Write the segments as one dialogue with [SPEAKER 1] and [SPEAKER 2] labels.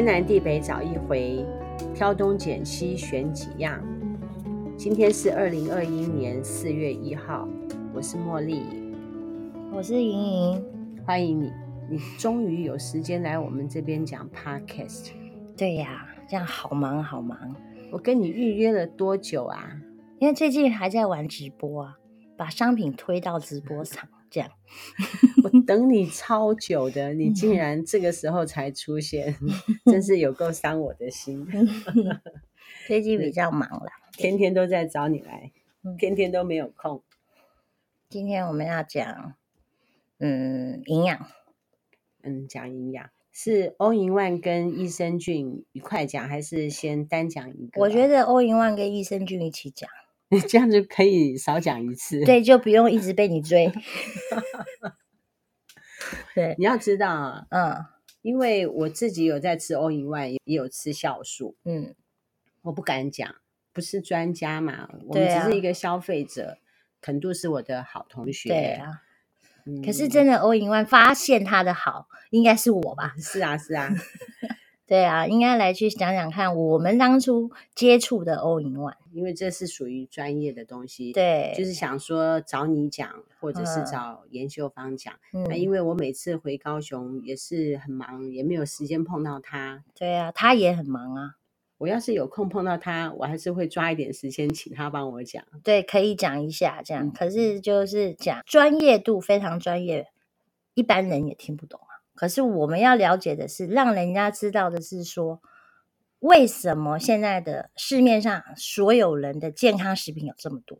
[SPEAKER 1] 天南地北找一回，挑东拣西选几样。今天是二零二一年四月一号，我是茉莉，
[SPEAKER 2] 我是莹莹，
[SPEAKER 1] 欢迎你，你终于有时间来我们这边讲 Podcast。
[SPEAKER 2] 对呀，这样好忙好忙。
[SPEAKER 1] 我跟你预约了多久啊？
[SPEAKER 2] 因为最近还在玩直播啊，把商品推到直播上。这样，
[SPEAKER 1] 我等你超久的，你竟然这个时候才出现，真是有够伤我的心。
[SPEAKER 2] 最近比较忙啦，
[SPEAKER 1] 天天都在找你来，天天都没有空。
[SPEAKER 2] 今天我们要讲，嗯，营养，
[SPEAKER 1] 嗯，讲营养是欧银万跟益生菌一块讲，还是先单讲一个？
[SPEAKER 2] 我觉得欧银万跟益生菌一起讲。
[SPEAKER 1] 你这样就可以少讲一次，
[SPEAKER 2] 对，就不用一直被你追。对，
[SPEAKER 1] 你要知道啊，
[SPEAKER 2] 嗯，
[SPEAKER 1] 因为我自己有在吃 All in One，也有吃酵素，
[SPEAKER 2] 嗯，
[SPEAKER 1] 我不敢讲，不是专家嘛，我们只是一个消费者。肯度是我的好同学，
[SPEAKER 2] 对啊，嗯，可是真的 All in One 发现他的好，应该是我吧？
[SPEAKER 1] 是啊，是啊。
[SPEAKER 2] 对啊，应该来去讲讲看，我们当初接触的 All in One，
[SPEAKER 1] 因为这是属于专业的东西。
[SPEAKER 2] 对，
[SPEAKER 1] 就是想说找你讲，或者是找颜秀芳讲。嗯，那因为我每次回高雄也是很忙，也没有时间碰到他。
[SPEAKER 2] 对啊，他也很忙啊。
[SPEAKER 1] 我要是有空碰到他，我还是会抓一点时间请他帮我讲。
[SPEAKER 2] 对，可以讲一下这样。嗯，可是就是讲专业度非常专业，一般人也听不懂。可是我们要了解的是，让人家知道的是说，为什么现在的市面上所有人的健康食品有这么多？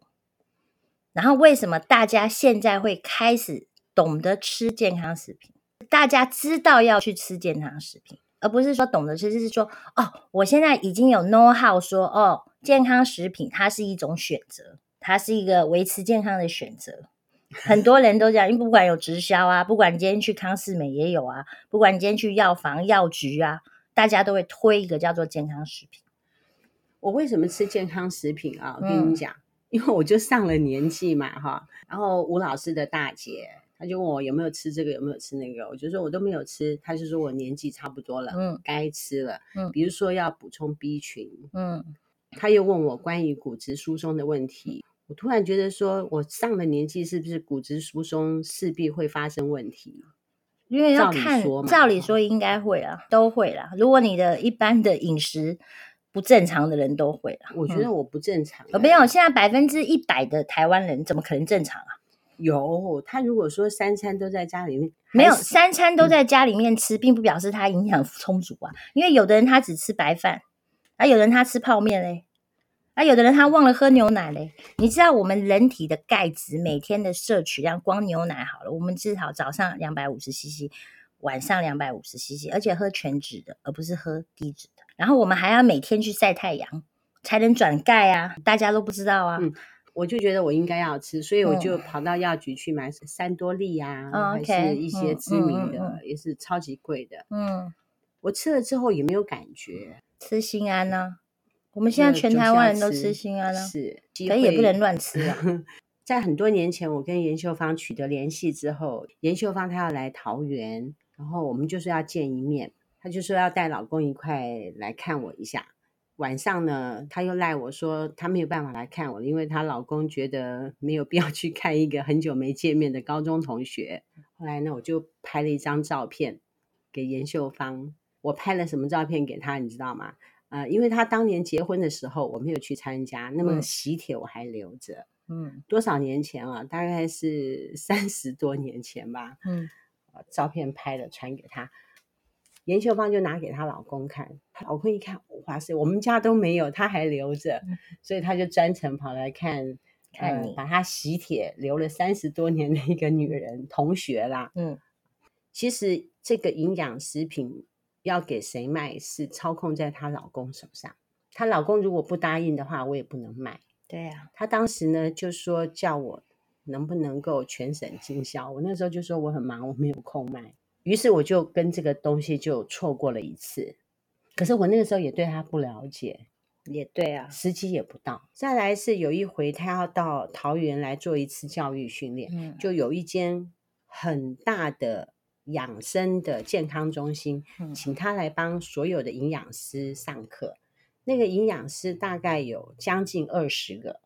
[SPEAKER 2] 然后为什么大家现在会开始懂得吃健康食品？大家知道要去吃健康食品，而不是说懂得吃，就是说哦，我现在已经有 know how 说哦，健康食品它是一种选择，它是一个维持健康的选择。很多人都这样，因为不管有直销啊，不管你今天去康世美也有啊，不管你今天去药房、药局啊，大家都会推一个叫做健康食品。
[SPEAKER 1] 我为什么吃健康食品啊？我跟你讲，嗯、因为我就上了年纪嘛，哈。然后吴老师的大姐，她就问我有没有吃这个，有没有吃那个，我就说我都没有吃。她就说我年纪差不多了，嗯，该吃了，嗯，比如说要补充 B 群，嗯。她又问我关于骨质疏松的问题。我突然觉得说，我上了年纪，是不是骨质疏松势必会发生问题？
[SPEAKER 2] 因为要看，照理说，照理说应该会啊，都会啦。如果你的一般的饮食不正常的人都会啦。
[SPEAKER 1] 我觉得我不正常。
[SPEAKER 2] 没有，现在百分之一百的台湾人怎么可能正常啊？
[SPEAKER 1] 有，他如果说三餐都在家里面，
[SPEAKER 2] 没有三餐都在家里面吃，并不表示他营养充足啊。因为有的人他只吃白饭，啊，有的人他吃泡面嘞。啊，有的人他忘了喝牛奶嘞。你知道我们人体的钙质每天的摄取量，光牛奶好了，我们至少早上两百五十 CC，晚上两百五十 CC，而且喝全脂的，而不是喝低脂的。然后我们还要每天去晒太阳，才能转钙啊。大家都不知道啊。嗯，
[SPEAKER 1] 我就觉得我应该要吃，所以我就跑到药局去买三多利啊，嗯、还是一些知名的，嗯嗯嗯、也是超级贵的。嗯，我吃了之后也没有感觉。
[SPEAKER 2] 吃心安呢、啊？我们现在全台湾人都吃心安了，
[SPEAKER 1] 是，
[SPEAKER 2] 可也不能乱吃啊。
[SPEAKER 1] 在很多年前，我跟严秀芳取得联系之后，严秀芳她要来桃园，然后我们就说要见一面，她就说要带老公一块来看我一下。晚上呢，她又赖我说她没有办法来看我，因为她老公觉得没有必要去看一个很久没见面的高中同学。后来呢，我就拍了一张照片给严秀芳。我拍了什么照片给她，你知道吗？呃，因为他当年结婚的时候，我没有去参加，那么喜帖我还留着。嗯，多少年前啊？大概是三十多年前吧。嗯，照片拍了传给他，颜秀芳就拿给她老公看，她老公一看，哇塞，我们家都没有，他还留着，嗯、所以他就专程跑来看看你，呃、把他喜帖留了三十多年的一个女人同学啦。嗯，其实这个营养食品。要给谁卖是操控在她老公手上，她老公如果不答应的话，我也不能卖。
[SPEAKER 2] 对呀，
[SPEAKER 1] 她当时呢就说叫我能不能够全省经销，我那时候就说我很忙，我没有空卖。于是我就跟这个东西就错过了一次。可是我那个时候也对他不了解，
[SPEAKER 2] 也对啊，
[SPEAKER 1] 时机也不到。再来是有一回她要到桃园来做一次教育训练，嗯，就有一间很大的。养生的健康中心，
[SPEAKER 2] 嗯、
[SPEAKER 1] 请他来帮所有的营养师上课。那个营养师大概有将近二十个，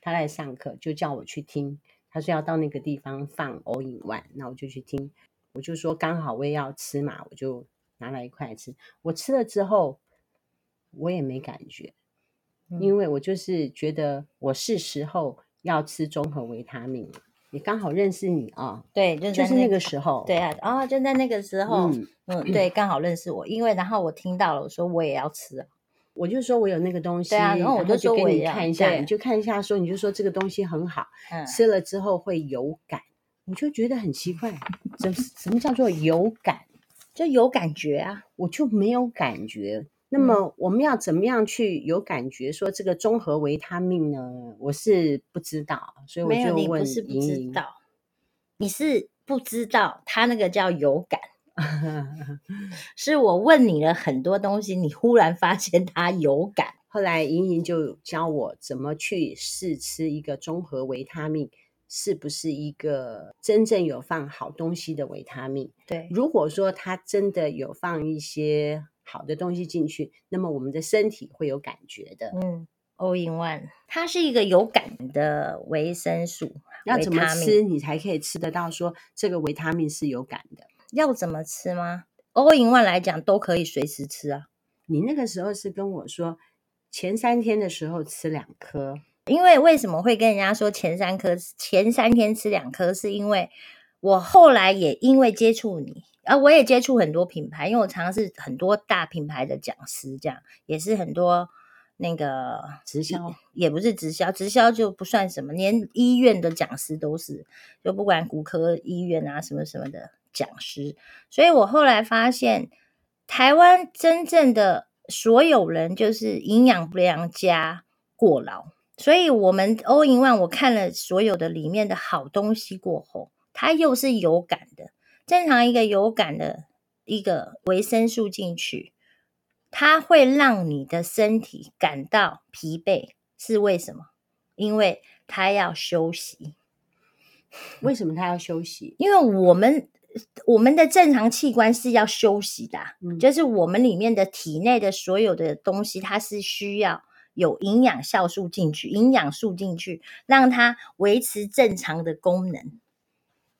[SPEAKER 1] 他来上课就叫我去听。他说要到那个地方放 All in One，那我就去听。我就说刚好我也要吃嘛，我就拿来一块吃。我吃了之后，我也没感觉，嗯、因为我就是觉得我是时候要吃综合维他命。也刚好认识你啊、哦，
[SPEAKER 2] 对，就，
[SPEAKER 1] 是那个时候，
[SPEAKER 2] 对啊，哦，就在那个时候，嗯，嗯对，刚好认识我，因为然后我听到了，我说我也要吃，
[SPEAKER 1] 我就说我有那个东西，
[SPEAKER 2] 对啊，然后我就说
[SPEAKER 1] 给你看一下，
[SPEAKER 2] 你
[SPEAKER 1] 就看一下，说你就说这个东西很好，
[SPEAKER 2] 嗯，
[SPEAKER 1] 吃了之后会有感，我就觉得很奇怪，什什么叫做有感？
[SPEAKER 2] 就有感觉啊，
[SPEAKER 1] 我就没有感觉。那么我们要怎么样去有感觉？说这个综合维他命呢？我是不知道，所以我就问莹莹。
[SPEAKER 2] 你不是不知道，你是不知道，他那个叫有感。是我问你了很多东西，你忽然发现他有感。
[SPEAKER 1] 后来莹莹就教我怎么去试吃一个综合维他命，是不是一个真正有放好东西的维他命？
[SPEAKER 2] 对，
[SPEAKER 1] 如果说他真的有放一些。好的东西进去，那么我们的身体会有感觉的。
[SPEAKER 2] 嗯，All in One，它是一个有感的维生素。
[SPEAKER 1] 要怎么吃你才可以吃得到？说这个维他命是有感的。
[SPEAKER 2] 要怎么吃吗？All in One 来讲都可以随时吃啊。
[SPEAKER 1] 你那个时候是跟我说前三天的时候吃两颗，
[SPEAKER 2] 因为为什么会跟人家说前三颗、前三天吃两颗？是因为我后来也因为接触你。啊，我也接触很多品牌，因为我常常是很多大品牌的讲师，这样也是很多那个
[SPEAKER 1] 直销，
[SPEAKER 2] 也不是直销，直销就不算什么，连医院的讲师都是，就不管骨科医院啊什么什么的讲师。所以我后来发现，台湾真正的所有人就是营养不良加过劳，所以我们 All in One 我看了所有的里面的好东西过后，它又是有感的。正常一个有感的一个维生素进去，它会让你的身体感到疲惫，是为什么？因为它要休息。
[SPEAKER 1] 为什么它要休息？
[SPEAKER 2] 因为我们我们的正常器官是要休息的，嗯，就是我们里面的体内的所有的东西，它是需要有营养酵素进去，营养素进去，让它维持正常的功能。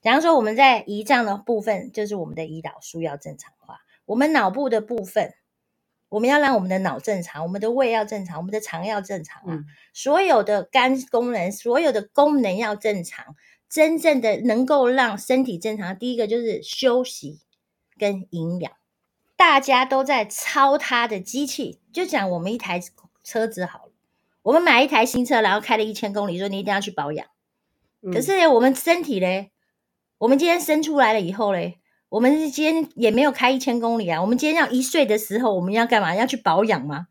[SPEAKER 2] 假如说我们在胰脏的部分，就是我们的胰岛素要正常化；我们脑部的部分，我们要让我们的脑正常，我们的胃要正常，我们的肠要正常啊。嗯、所有的肝功能，所有的功能要正常，真正的能够让身体正常，第一个就是休息跟营养。大家都在操它的机器，就讲我们一台车子好了，我们买一台新车，然后开了一千公里，说你一定要去保养。嗯、可是我们身体嘞？我们今天生出来了以后嘞，我们今天也没有开一千公里啊。我们今天要一岁的时候，我们要干嘛？要去保养吗？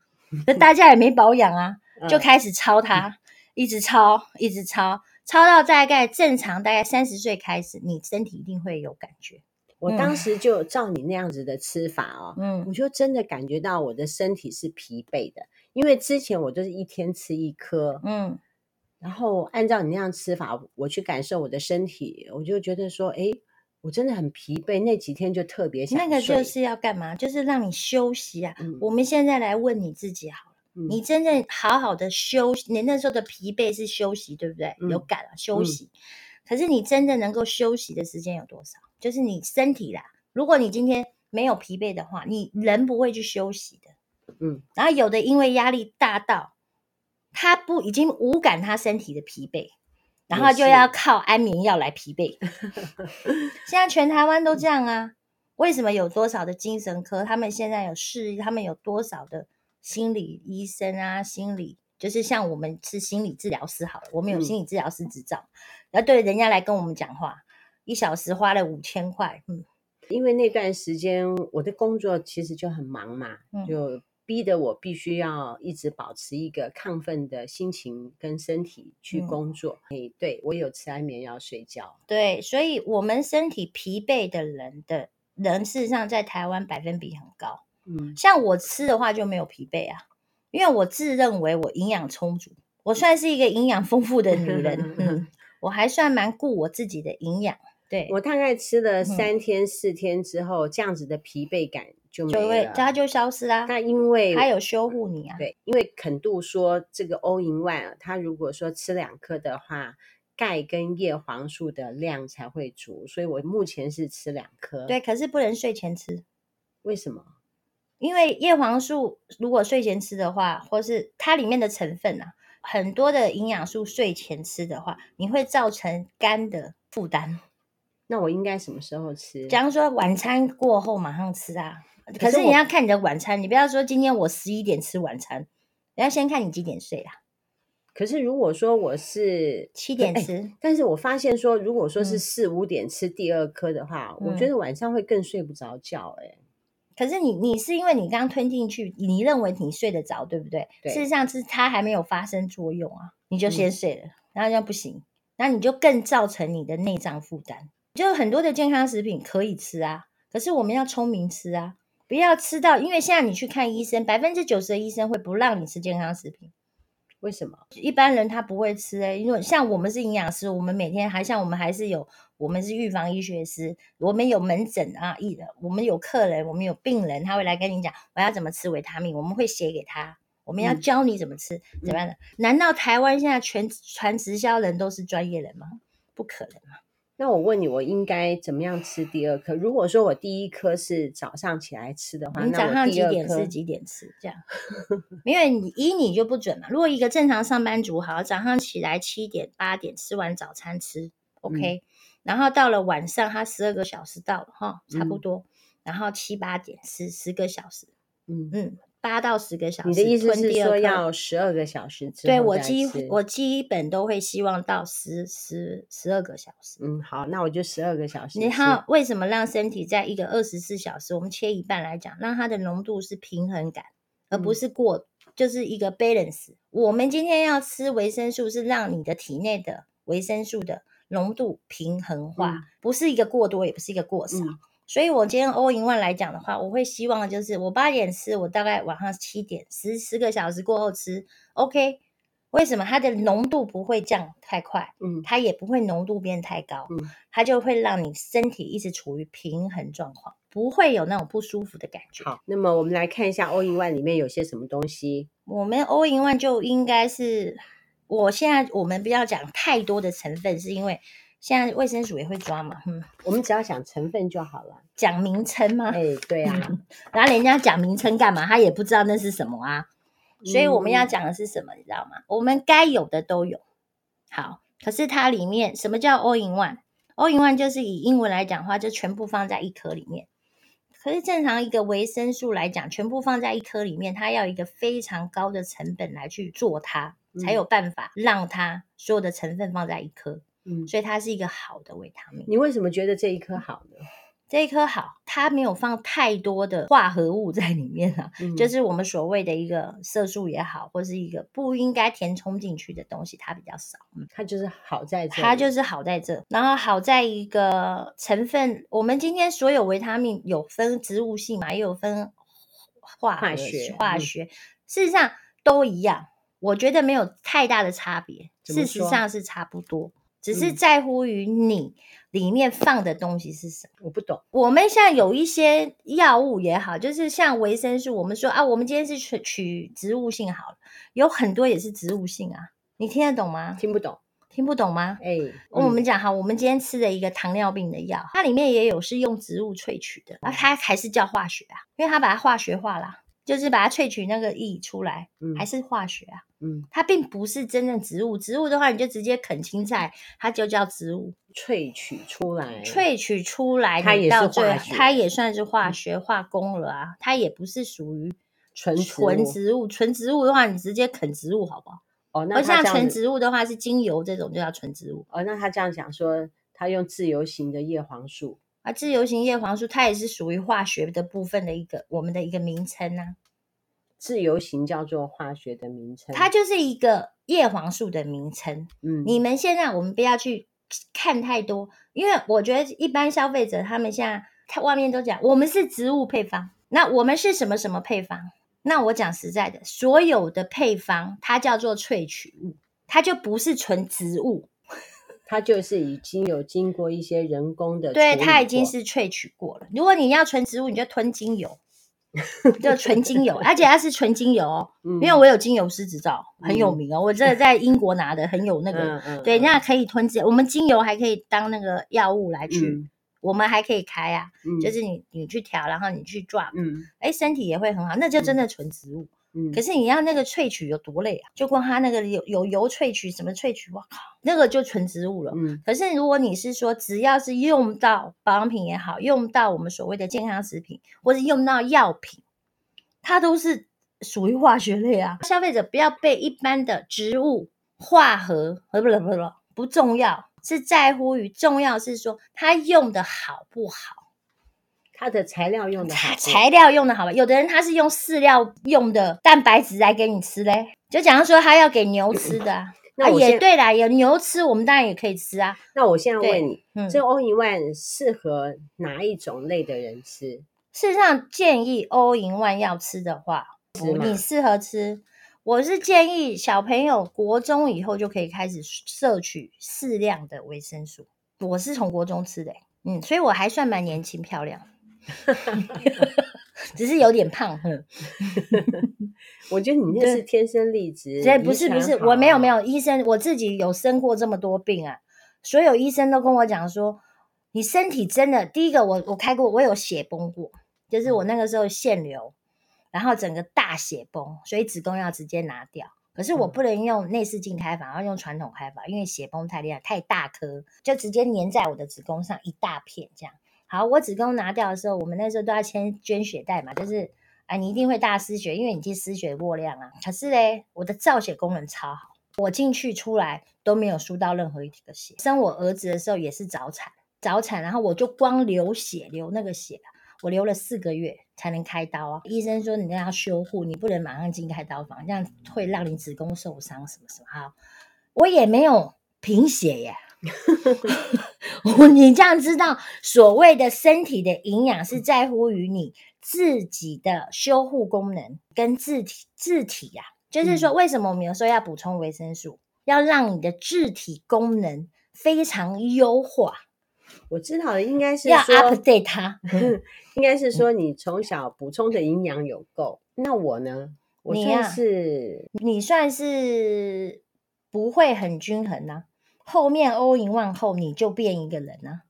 [SPEAKER 2] 那大家也没保养啊，就开始抄它，一直抄，一直抄，抄到大概正常，大概三十岁开始，你身体一定会有感觉。
[SPEAKER 1] 我当时就照你那样子的吃法哦，嗯，我就真的感觉到我的身体是疲惫的，因为之前我都是一天吃一颗，嗯。然后按照你那样吃法，我去感受我的身体，我就觉得说，哎，我真的很疲惫，那几天就特别。
[SPEAKER 2] 那个就是要干嘛？就是让你休息啊。嗯、我们现在来问你自己好了，嗯、你真正好好的休息，你那时候的疲惫是休息，对不对？嗯、有感了，休息。嗯、可是你真正能够休息的时间有多少？就是你身体啦。如果你今天没有疲惫的话，你人不会去休息的。嗯。然后有的因为压力大到。他不已经无感他身体的疲惫，然后就要靠安眠药来疲惫。现在全台湾都这样啊？为什么有多少的精神科？他们现在有事，他们有多少的心理医生啊？心理就是像我们是心理治疗师好了，我们有心理治疗师执照，然后、嗯、对人家来跟我们讲话，一小时花了五千块。嗯，
[SPEAKER 1] 因为那段时间我的工作其实就很忙嘛，嗯、就。逼得我必须要一直保持一个亢奋的心情跟身体去工作。哎、嗯，对，我有吃安眠药睡觉。
[SPEAKER 2] 对，所以我们身体疲惫的人的人，事实上在台湾百分比很高。嗯，像我吃的话就没有疲惫啊，因为我自认为我营养充足，我算是一个营养丰富的女人。嗯，我还算蛮顾我自己的营养。对，
[SPEAKER 1] 我大概吃了三天四天之后，嗯、这样子的疲惫感就会
[SPEAKER 2] 它就消失啊。
[SPEAKER 1] 那因为
[SPEAKER 2] 它有修护你啊。
[SPEAKER 1] 对，因为肯度说这个 All in One，它如果说吃两颗的话，钙跟叶黄素的量才会足，所以我目前是吃两颗。
[SPEAKER 2] 对，可是不能睡前吃。
[SPEAKER 1] 为什么？
[SPEAKER 2] 因为叶黄素如果睡前吃的话，或是它里面的成分啊，很多的营养素睡前吃的话，你会造成肝的负担。
[SPEAKER 1] 那我应该什么时候吃？
[SPEAKER 2] 假如说晚餐过后马上吃啊。可是你要看你的晚餐，你不要说今天我十一点吃晚餐，你要先看你几点睡啦。
[SPEAKER 1] 可是如果说我是
[SPEAKER 2] 七点吃，欸，
[SPEAKER 1] 但是我发现说，如果说是四五点吃第二颗的话，嗯，我觉得晚上会更睡不着觉，欸。哎，
[SPEAKER 2] 可是你你是因为你刚刚吞进去，你认为你睡得着，对不对？对。事实上是它还没有发生作用啊，你就先睡了，嗯，然后这样不行，那你就更造成你的内脏负担。就很多的健康食品可以吃啊，可是我们要聪明吃啊，不要吃到，因为现在你去看医生，百分之九十的医生会不让你吃健康食品。
[SPEAKER 1] 为什么？
[SPEAKER 2] 一般人他不会吃诶，因为像我们是营养师，我们每天还像我们还是有，我们是预防医学师，我们有门诊啊，医的，我们有客人，我们有病人，他会来跟你讲我要怎么吃维他命，我们会写给他，我们要教你怎么吃，嗯、怎么样的？难道台湾现在全全直销人都是专业人吗？不可能啊！
[SPEAKER 1] 那我问你，我应该怎么样吃第二颗？如果说我第一颗是早上起来吃的话，
[SPEAKER 2] 你早上几点吃？几点吃？这样，因为你依你就不准嘛。如果一个正常上班族，好，早上起来七点八点吃完早餐吃，OK，、嗯、然后到了晚上，他十二个小时到了哈，差不多，嗯、然后七八点吃十个小时，嗯嗯。八到十个小时，
[SPEAKER 1] 你的意思是说要十二个小时？
[SPEAKER 2] 对，我基我基本都会希望到十十十二个小时。
[SPEAKER 1] 嗯，好，那我就十二个小时。
[SPEAKER 2] 你看，为什么让身体在一个二十四小时，我们切一半来讲，让它的浓度是平衡感，而不是过，嗯、就是一个 balance。我们今天要吃维生素，是让你的体内的维生素的浓度平衡化，嗯、不是一个过多，也不是一个过少。嗯所以，我今天 all in one 来讲的话，我会希望就是我八点吃，我大概晚上七点十十个小时过后吃，OK？为什么它的浓度不会降太快？嗯，它也不会浓度变太高，嗯，它就会让你身体一直处于平衡状况，不会有那种不舒服的感觉。
[SPEAKER 1] 好，那么我们来看一下 all in one 里面有些什么东西。
[SPEAKER 2] 我们 all in one 就应该是，我现在我们不要讲太多的成分，是因为。现在卫生署也会抓嘛，嗯，
[SPEAKER 1] 我们只要讲成分就好了，
[SPEAKER 2] 讲名称吗？
[SPEAKER 1] 哎，对啊，
[SPEAKER 2] 然后人家讲名称干嘛？他也不知道那是什么啊，所以我们要讲的是什么？嗯、你知道吗？我们该有的都有。好，可是它里面什么叫 all in one？all in one 就是以英文来讲的话，就全部放在一颗里面。可是正常一个维生素来讲，全部放在一颗里面，它要一个非常高的成本来去做它，嗯、才有办法让它所有的成分放在一颗。嗯，所以它是一个好的维他命。
[SPEAKER 1] 你为什么觉得这一颗好呢？
[SPEAKER 2] 这一颗好，它没有放太多的化合物在里面啊，嗯、就是我们所谓的一个色素也好，或是一个不应该填充进去的东西，它比较少。
[SPEAKER 1] 嗯，它就是好在这，
[SPEAKER 2] 它就是好在这。然后好在一个成分，我们今天所有维他命有分植物性嘛，也有分化
[SPEAKER 1] 化学，
[SPEAKER 2] 化学，嗯、事实上都一样，我觉得没有太大的差别，事实上是差不多。只是在乎于你里面放的东西是什么，
[SPEAKER 1] 我不懂。
[SPEAKER 2] 我们像有一些药物也好，就是像维生素，我们说啊，我们今天是取取植物性好了，有很多也是植物性啊，你听得懂吗？
[SPEAKER 1] 听不懂，
[SPEAKER 2] 听不懂吗？
[SPEAKER 1] 哎、嗯，
[SPEAKER 2] 我们讲哈，我们今天吃的一个糖尿病的药，它里面也有是用植物萃取的，啊，它还是叫化学啊，因为它把它化学化了。就是把它萃取那个液出来，嗯，还是化学啊，嗯，它并不是真正植物。植物的话，你就直接啃青菜，它就叫植物。
[SPEAKER 1] 萃取出来，
[SPEAKER 2] 萃取出来，
[SPEAKER 1] 它也是化学，
[SPEAKER 2] 它也算是化学化工了啊。它也不是属于纯纯植物，纯植物的话，你直接啃植物好不好？哦，那像纯植物的话是精油这种，就叫纯植物。
[SPEAKER 1] 哦，那他这样讲说，他用自由型的叶黄素。
[SPEAKER 2] 啊，自由型叶黄素它也是属于化学的部分的一个我们的一个名称啊。
[SPEAKER 1] 自由型叫做化学的名称，
[SPEAKER 2] 它就是一个叶黄素的名称。嗯，你们现在我们不要去看太多，因为我觉得一般消费者他们现在他外面都讲我们是植物配方，那我们是什么什么配方？那我讲实在的，所有的配方它叫做萃取物，它就不是纯植物。
[SPEAKER 1] 它就是已经有经过一些人工的，
[SPEAKER 2] 对，它已经是萃取过了。如果你要纯植物，你就吞精油，就纯精油，而且它是纯精油哦，嗯、因为我有精油师执照，很有名哦。嗯、我这在英国拿的，很有那个，对，那可以吞精。我们精油还可以当那个药物来去。嗯我们还可以开啊，嗯、就是你你去调，然后你去抓，嗯，哎，身体也会很好，那就真的纯植物。嗯，可是你要那个萃取有多累啊？就光它那个有有油萃取什么萃取，我靠，那个就纯植物了。嗯，可是如果你是说只要是用到保养品也好，用到我们所谓的健康食品，或者用到药品，它都是属于化学类啊。消费者不要被一般的植物化合，不不不不不重要。是在乎于重要是说它用的好不好，
[SPEAKER 1] 它的材料用的好，
[SPEAKER 2] 材料用的好吧？有的人他是用饲料用的蛋白质来给你吃嘞，就假如说他要给牛吃的，啊，那也对啦，有牛吃，我们当然也可以吃啊。
[SPEAKER 1] 那我现在问你，嗯，这 All in One 适合哪一种类的人吃？
[SPEAKER 2] 事实上，建议 All in One 要吃的话，你适合吃。我是建议小朋友国中以后就可以开始摄取适量的维生素。我是从国中吃的，嗯，所以我还算蛮年轻漂亮，只是有点胖。
[SPEAKER 1] 我觉得你那是天生丽质，
[SPEAKER 2] 所以不是不是，我没有没有医生，我自己有生过这么多病啊，所有医生都跟我讲说，你身体真的，第一个我我开过，我有血崩过，就是我那个时候腺瘤。然后整个大血崩，所以子宫要直接拿掉。可是我不能用内视镜开法，要用传统开法，因为血崩太厉害，太大颗，就直接粘在我的子宫上一大片这样。好，我子宫拿掉的时候，我们那时候都要签捐血袋嘛，就是啊，你一定会大失血，因为你去失血过量啊。可是嘞，我的造血功能超好，我进去出来都没有输到任何一滴的血。生我儿子的时候也是早产，早产，然后我就光流血，流那个血。我流了四个月才能开刀啊！医生说你那要修护，你不能马上进开刀房，这样会让你子宫受伤什么什么。好，我也没有贫血耶。你这样知道，所谓的身体的营养是在乎于你自己的修护功能跟自体自体呀、啊。就是说，为什么我们有时候要补充维生素，要让你的自体功能非常优化。
[SPEAKER 1] 我知道的应该是说
[SPEAKER 2] 要 update 它，
[SPEAKER 1] 应该是说你从小补充的营养有够。那我呢？我算是
[SPEAKER 2] 你，啊、你算是不会很均衡呐，啊。后面 all in one 后你就变一个人啊。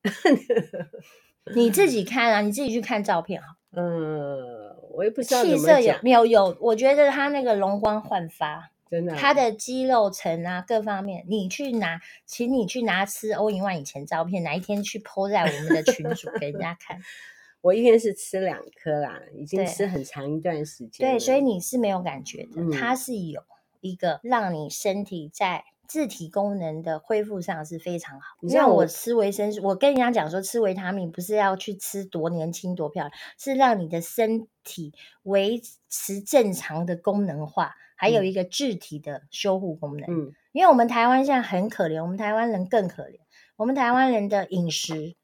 [SPEAKER 2] 你自己看啊，你自己去看照片啊。
[SPEAKER 1] 嗯，我也不知道
[SPEAKER 2] 气色有没有有，我觉得他那个容光焕发。
[SPEAKER 1] 真的，
[SPEAKER 2] 他的肌肉层啊，各方面，你去拿，请你去拿吃欧银万以前照片，哪一天去 po 在我们的群组给人家看？
[SPEAKER 1] 我一天是吃两颗啦，已经吃很长一段时间。
[SPEAKER 2] 对，所以你是没有感觉的，嗯、它是有一个让你身体在自体功能的恢复上是非常好。你像我吃维生素，我跟人家讲说吃维他命不是要去吃多年轻多漂亮，是让你的身体维持正常的功能化。还有一个自体的修护功能，嗯，因为我们台湾现在很可怜，我们台湾人更可怜，我们台湾人的饮食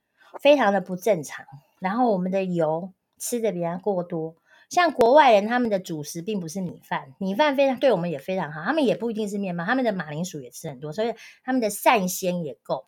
[SPEAKER 2] 非常的不正常，然后我们的油吃的比较过多，像国外人他们的主食并不是米饭，米饭非常对我们也非常好，他们也不一定是面包，他们的马铃薯也吃很多，所以他们的膳纤也够。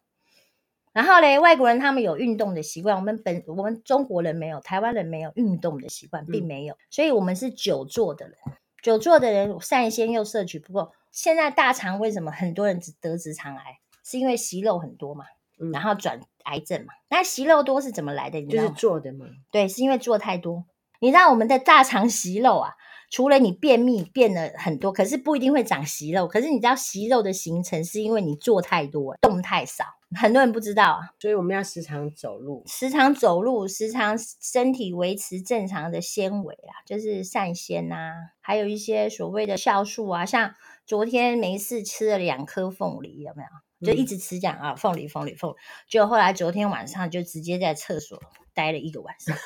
[SPEAKER 2] 然后嘞，外国人他们有运动的习惯，我们本我们中国人没有，台湾人没有运动的习惯，并没有，嗯，所以我们是久坐的人。久坐的人膳纤又摄取不够，现在大肠为什么很多人只得直肠癌？是因为息肉很多嘛，嗯、然后转癌症嘛。那息肉多是怎么来的？你知道吗？
[SPEAKER 1] 就是做的嘛。
[SPEAKER 2] 对，是因为做太多。你知道我们的大肠息肉啊，除了你便秘变了很多，可是不一定会长息肉。可是你知道息肉的形成是因为你做太多，动太少。很多人不知道啊，
[SPEAKER 1] 所以我们要时常走路，
[SPEAKER 2] 时常走路，时常身体维持正常的纤维啊，就是膳纤啊，还有一些所谓的酵素啊，像昨天没事吃了两颗凤梨，有没有？就一直吃这样啊，凤梨，凤梨，凤梨，就后来昨天晚上就直接在厕所待了一个晚上，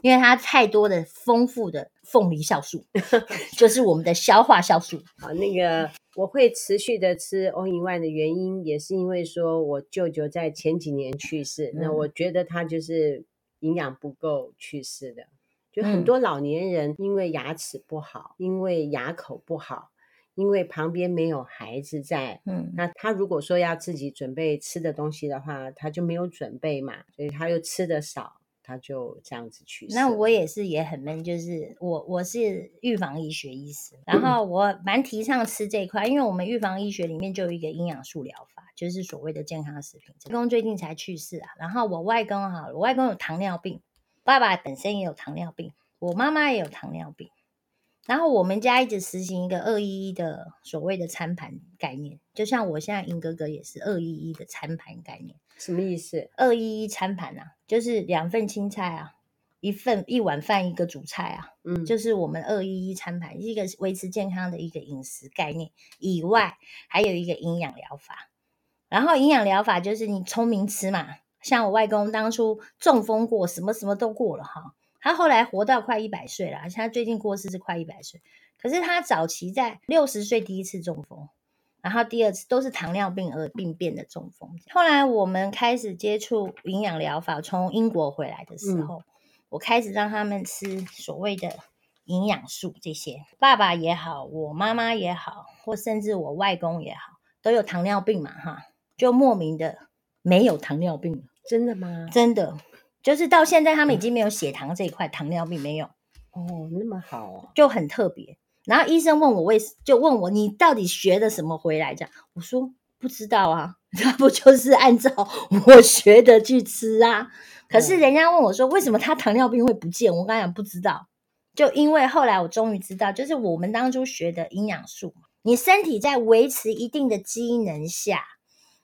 [SPEAKER 2] 因为它太多的丰富的凤梨酵素，就是我们的消化酵素。
[SPEAKER 1] 好，那个我会持续的吃 All in One 的原因，也是因为说我舅舅在前几年去世，嗯、那我觉得他就是营养不够去世的，就很多老年人因为牙齿不好，因为牙口不好。因为旁边没有孩子在，
[SPEAKER 2] 嗯，
[SPEAKER 1] 那他如果说要自己准备吃的东西的话，他就没有准备嘛，所以他又吃的少，他就这样子去世。
[SPEAKER 2] 那我也是也很闷，就是我我是预防医学医师，然 后我蛮提倡吃这一块，因为我们预防医学里面就有一个营养素疗法，就是所谓的健康食品。外公最近才去世啊，然后我外公哈，我外公有糖尿病，爸爸本身也有糖尿病，我妈妈也有糖尿病。然后我们家一直实行一个二一一的所谓的餐盘概念，就像我现在银哥哥也是二一一的餐盘概念，
[SPEAKER 1] 什么意思？
[SPEAKER 2] 二一一餐盘啊，就是两份青菜啊，一份一碗饭一个主菜啊，
[SPEAKER 1] 嗯，
[SPEAKER 2] 就是我们二一一餐盘一个维持健康的一个饮食概念以外，还有一个营养疗法。然后营养疗法就是你聪明吃嘛，像我外公当初中风过，什么什么都过了哈。他后来活到快一百岁了，而且他最近过世是快一百岁。可是他早期在六十岁第一次中风，然后第二次都是糖尿病而病变的中风。后来我们开始接触营养疗法，从英国回来的时候，嗯、我开始让他们吃所谓的营养素，这些爸爸也好，我妈妈也好，或甚至我外公也好，都有糖尿病嘛，哈，就莫名的没有糖尿病了。
[SPEAKER 1] 真的吗？
[SPEAKER 2] 真的。就是到现在，他们已经没有血糖这一块，糖尿病没有
[SPEAKER 1] 哦，那么好啊，
[SPEAKER 2] 就很特别。然后医生问我为，就问我你到底学的什么回来？这样我说不知道啊，那不就是按照我学的去吃啊？可是人家问我说，为什么他糖尿病会不见？我刚才讲不知道，就因为后来我终于知道，就是我们当初学的营养素，你身体在维持一定的机能下，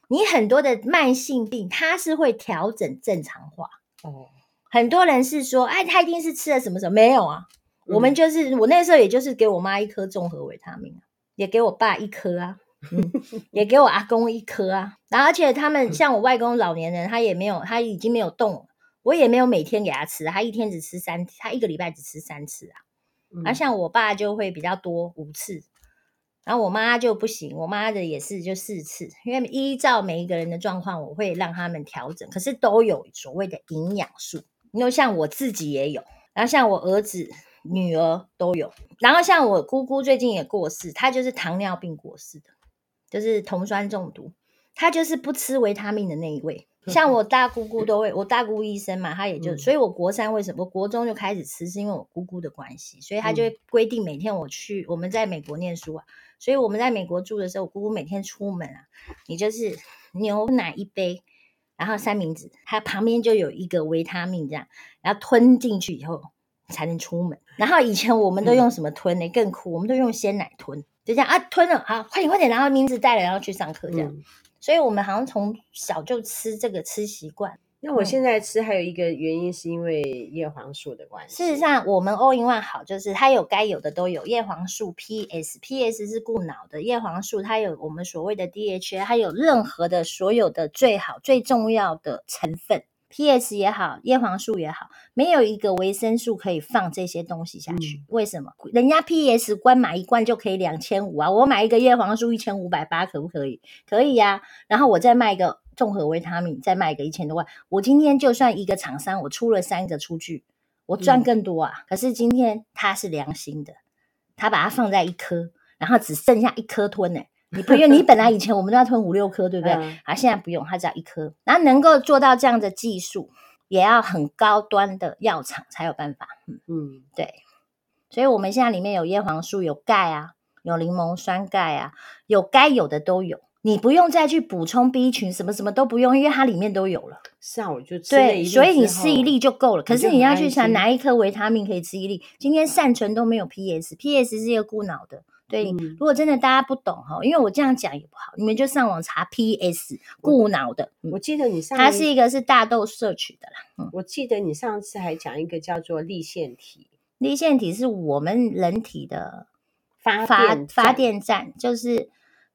[SPEAKER 2] 你很多的慢性病它是会调整正常化。哦，很多人是说，哎，他一定是吃了什么什么？没有啊，嗯、我们就是我那时候，也就是给我妈一颗综合维他命，也给我爸一颗啊，嗯、也给我阿公一颗啊。然后，而且他们像我外公老年人，他也没有，他已经没有动了，我也没有每天给他吃，他一天只吃三，他一个礼拜只吃三次啊。嗯、而像我爸就会比较多五次。然后我妈就不行，我妈的也是就四次，因为依照每一个人的状况，我会让他们调整，可是都有所谓的营养素。因为像我自己也有，然后像我儿子、女儿都有，然后像我姑姑最近也过世，她就是糖尿病过世的，就是酮酸中毒，她就是不吃维他命的那一位。像我大姑姑都会，我大姑医生嘛，她也就，所以我国三为什么我国中就开始吃，是因为我姑姑的关系，所以她就会规定每天我去，我们在美国念书啊。所以我们在美国住的时候，我姑姑每天出门啊，你就是牛奶一杯，然后三明治，它旁边就有一个维他命这样，然后吞进去以后才能出门。然后以前我们都用什么吞呢？更酷，我们都用鲜奶吞，就这样啊，吞了好，快点快点，然后名字带了，然后去上课这样。嗯、所以我们好像从小就吃这个吃习惯。
[SPEAKER 1] 那我现在吃还有一个原因，是因为叶黄素的关系。
[SPEAKER 2] 事实上，我们 All in One 好，就是它有该有的都有。叶黄素 PS，PS 是固脑的，叶黄素它有我们所谓的 DHA，它有任何的所有的最好最重要的成分。PS 也好，叶黄素也好，没有一个维生素可以放这些东西下去。嗯、为什么？人家 PS 光买一罐就可以两千五啊，我买一个叶黄素一千五百八，可不可以？可以呀、啊。然后我再卖一个综合维他命，再卖一个一千多万。我今天就算一个厂商，我出了三个出去，我赚更多啊。嗯、可是今天它是良心的，他把它放在一颗，然后只剩下一颗吞呢。你不用，你本来以前 我们都要吞五六颗，对不对？嗯、啊，现在不用，它只要一颗。然后能够做到这样的技术，也要很高端的药厂才有办法。嗯嗯，对。所以我们现在里面有叶黄素，有钙啊，有柠檬酸钙啊，有该有的都有。你不用再去补充 B 群，什么什么都不用，因为它里面都有了。
[SPEAKER 1] 是啊，我就吃。
[SPEAKER 2] 对，所以你吃一粒就够了。可是你要去想，哪一颗维他命可以吃一粒？今天善存都没有 PS，PS 是一个固脑的。对，如果真的大家不懂哈，因为我这样讲也不好，你们就上网查 PS 固脑的。
[SPEAKER 1] 我记得你上
[SPEAKER 2] 它是一个是大豆摄取的啦。
[SPEAKER 1] 嗯，我记得你上次还讲一个叫做立腺体，
[SPEAKER 2] 立腺体是我们人体的发发发电站，就是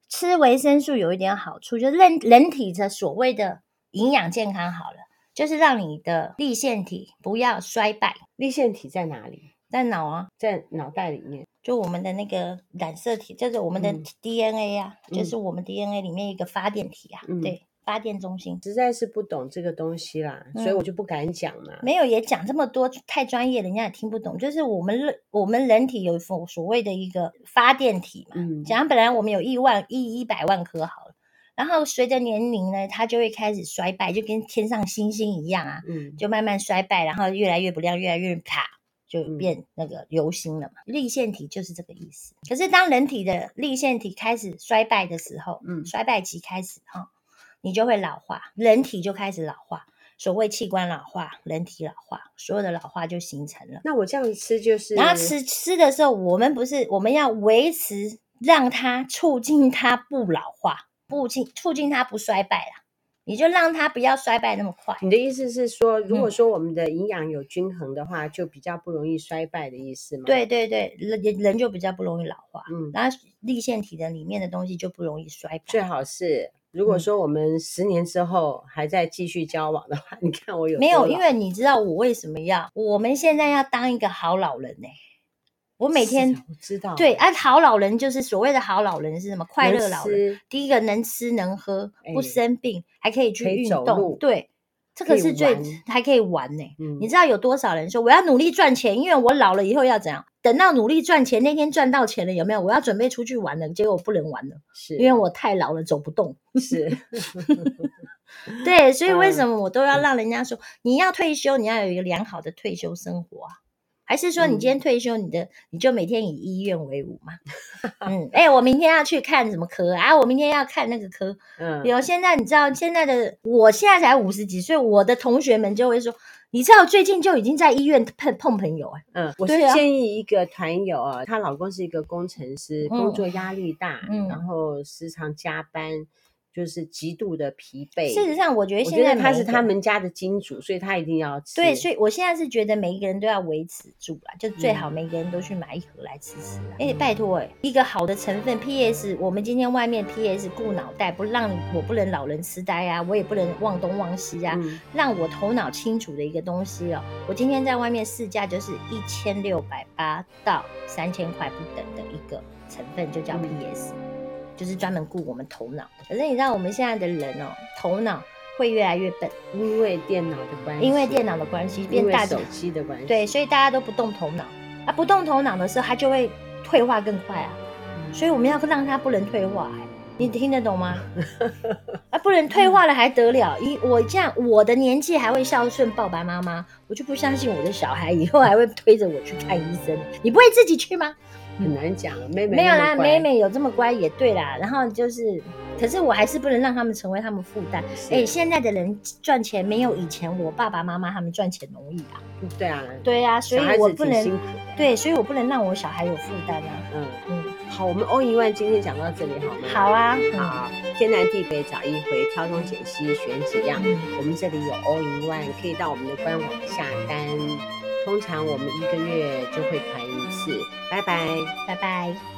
[SPEAKER 2] 吃维生素有一点好处，就是人人体的所谓的营养健康好了，就是让你的立腺体不要衰败。
[SPEAKER 1] 立腺体在哪里？
[SPEAKER 2] 在脑啊，
[SPEAKER 1] 在脑袋里面。
[SPEAKER 2] 就我们的那个染色体，就是我们的 DNA 啊，嗯、就是我们 DNA 里面一个发电体啊，嗯、对，发电中心。
[SPEAKER 1] 实在是不懂这个东西啦，嗯、所以我就不敢讲嘛。
[SPEAKER 2] 没有也讲这么多，太专业，人家也听不懂。就是我们人，我们人体有所所谓的一个发电体嘛。嗯。讲本来我们有亿万亿一百万颗好了，然后随着年龄呢，它就会开始衰败，就跟天上星星一样啊。嗯。就慢慢衰败，然后越来越不亮，越来越卡。就变那个流星了嘛，嗯、粒线体就是这个意思。可是当人体的立腺体开始衰败的时候，嗯，衰败期开始哈、哦，你就会老化，人体就开始老化。所谓器官老化，人体老化，所有的老化就形成了。
[SPEAKER 1] 那我这样吃就是，
[SPEAKER 2] 然后吃吃的时候，我们不是我们要维持，让它促进它不老化，不进促进它不衰败啦。你就让它不要衰败那么快。
[SPEAKER 1] 你的意思是说，如果说我们的营养有均衡的话，嗯、就比较不容易衰败的意思吗？
[SPEAKER 2] 对对对，人人就比较不容易老化。嗯，然后立腺体的里面的东西就不容易衰败。
[SPEAKER 1] 最好是，如果说我们十年之后还在继续交往的话，嗯、你看我有没
[SPEAKER 2] 有？因为你知道我为什么要？我们现在要当一个好老人呢、欸。我每天
[SPEAKER 1] 我知道，
[SPEAKER 2] 对，啊，好老人就是所谓的好老人是什么？快乐老人。第一个能吃能喝，不生病，还可以去运动。对，这个是最还可以玩呢。你知道有多少人说我要努力赚钱，因为我老了以后要怎样？等到努力赚钱那天赚到钱了，有没有？我要准备出去玩了，结果我不能玩了，是因为我太老了，走不动。
[SPEAKER 1] 是，
[SPEAKER 2] 对，所以为什么我都要让人家说，你要退休，你要有一个良好的退休生活啊。还是说你今天退休，你的、嗯、你就每天以医院为伍嘛？嗯，哎、欸，我明天要去看什么科啊？我明天要看那个科。嗯，有现在你知道现在的，我现在才五十几岁，我的同学们就会说，你知道最近就已经在医院碰碰朋友啊。嗯，
[SPEAKER 1] 我是建议一个团友啊，她老公是一个工程师，工作压力大，嗯，然后时常加班。就是极度的疲惫。
[SPEAKER 2] 事实上，我觉得现在
[SPEAKER 1] 他是他们家的金主，所以他一定要吃。
[SPEAKER 2] 对，所以我现在是觉得每一个人都要维持住啦，就最好每个人都去买一盒来吃吃。哎、嗯欸，拜托，哎，一个好的成分，PS，我们今天外面 PS 顾脑袋，不让我不能老人痴呆啊，我也不能忘东忘西啊，嗯、让我头脑清楚的一个东西哦。我今天在外面市价就是一千六百八到三千块不等的一个成分，就叫 PS。嗯就是专门顾我们头脑，可是你知道我们现在的人哦，头脑会越来越笨，
[SPEAKER 1] 因为电脑的关系，
[SPEAKER 2] 因为电脑的关系变大，
[SPEAKER 1] 手机的关系，
[SPEAKER 2] 对，所以大家都不动头脑啊，不动头脑的时候，它就会退化更快啊，嗯、所以我们要让它不能退化，你听得懂吗？啊，不能退化了还得了？一我这样，我的年纪还会孝顺爸爸妈妈，我就不相信我的小孩以后还会推着我去看医生，你不会自己去吗？
[SPEAKER 1] 很难讲，妹妹
[SPEAKER 2] 没有啦，妹妹有这么乖也对啦。然后就是，可是我还是不能让他们成为他们负担。哎是，现在的人赚钱没有以前我爸爸妈妈他们赚钱容易啊。
[SPEAKER 1] 对啊，
[SPEAKER 2] 对啊，所以我不能对，所以我不能让我小孩有负担啊。嗯嗯，
[SPEAKER 1] 好，我们 All in One 今天讲到这里好吗？
[SPEAKER 2] 好啊，
[SPEAKER 1] 好，天南地北找一回，挑中拣西选几样。嗯、我们这里有 All in One，可以到我们的官网下单。通常我们一个月就会团一次，拜拜，
[SPEAKER 2] 拜拜。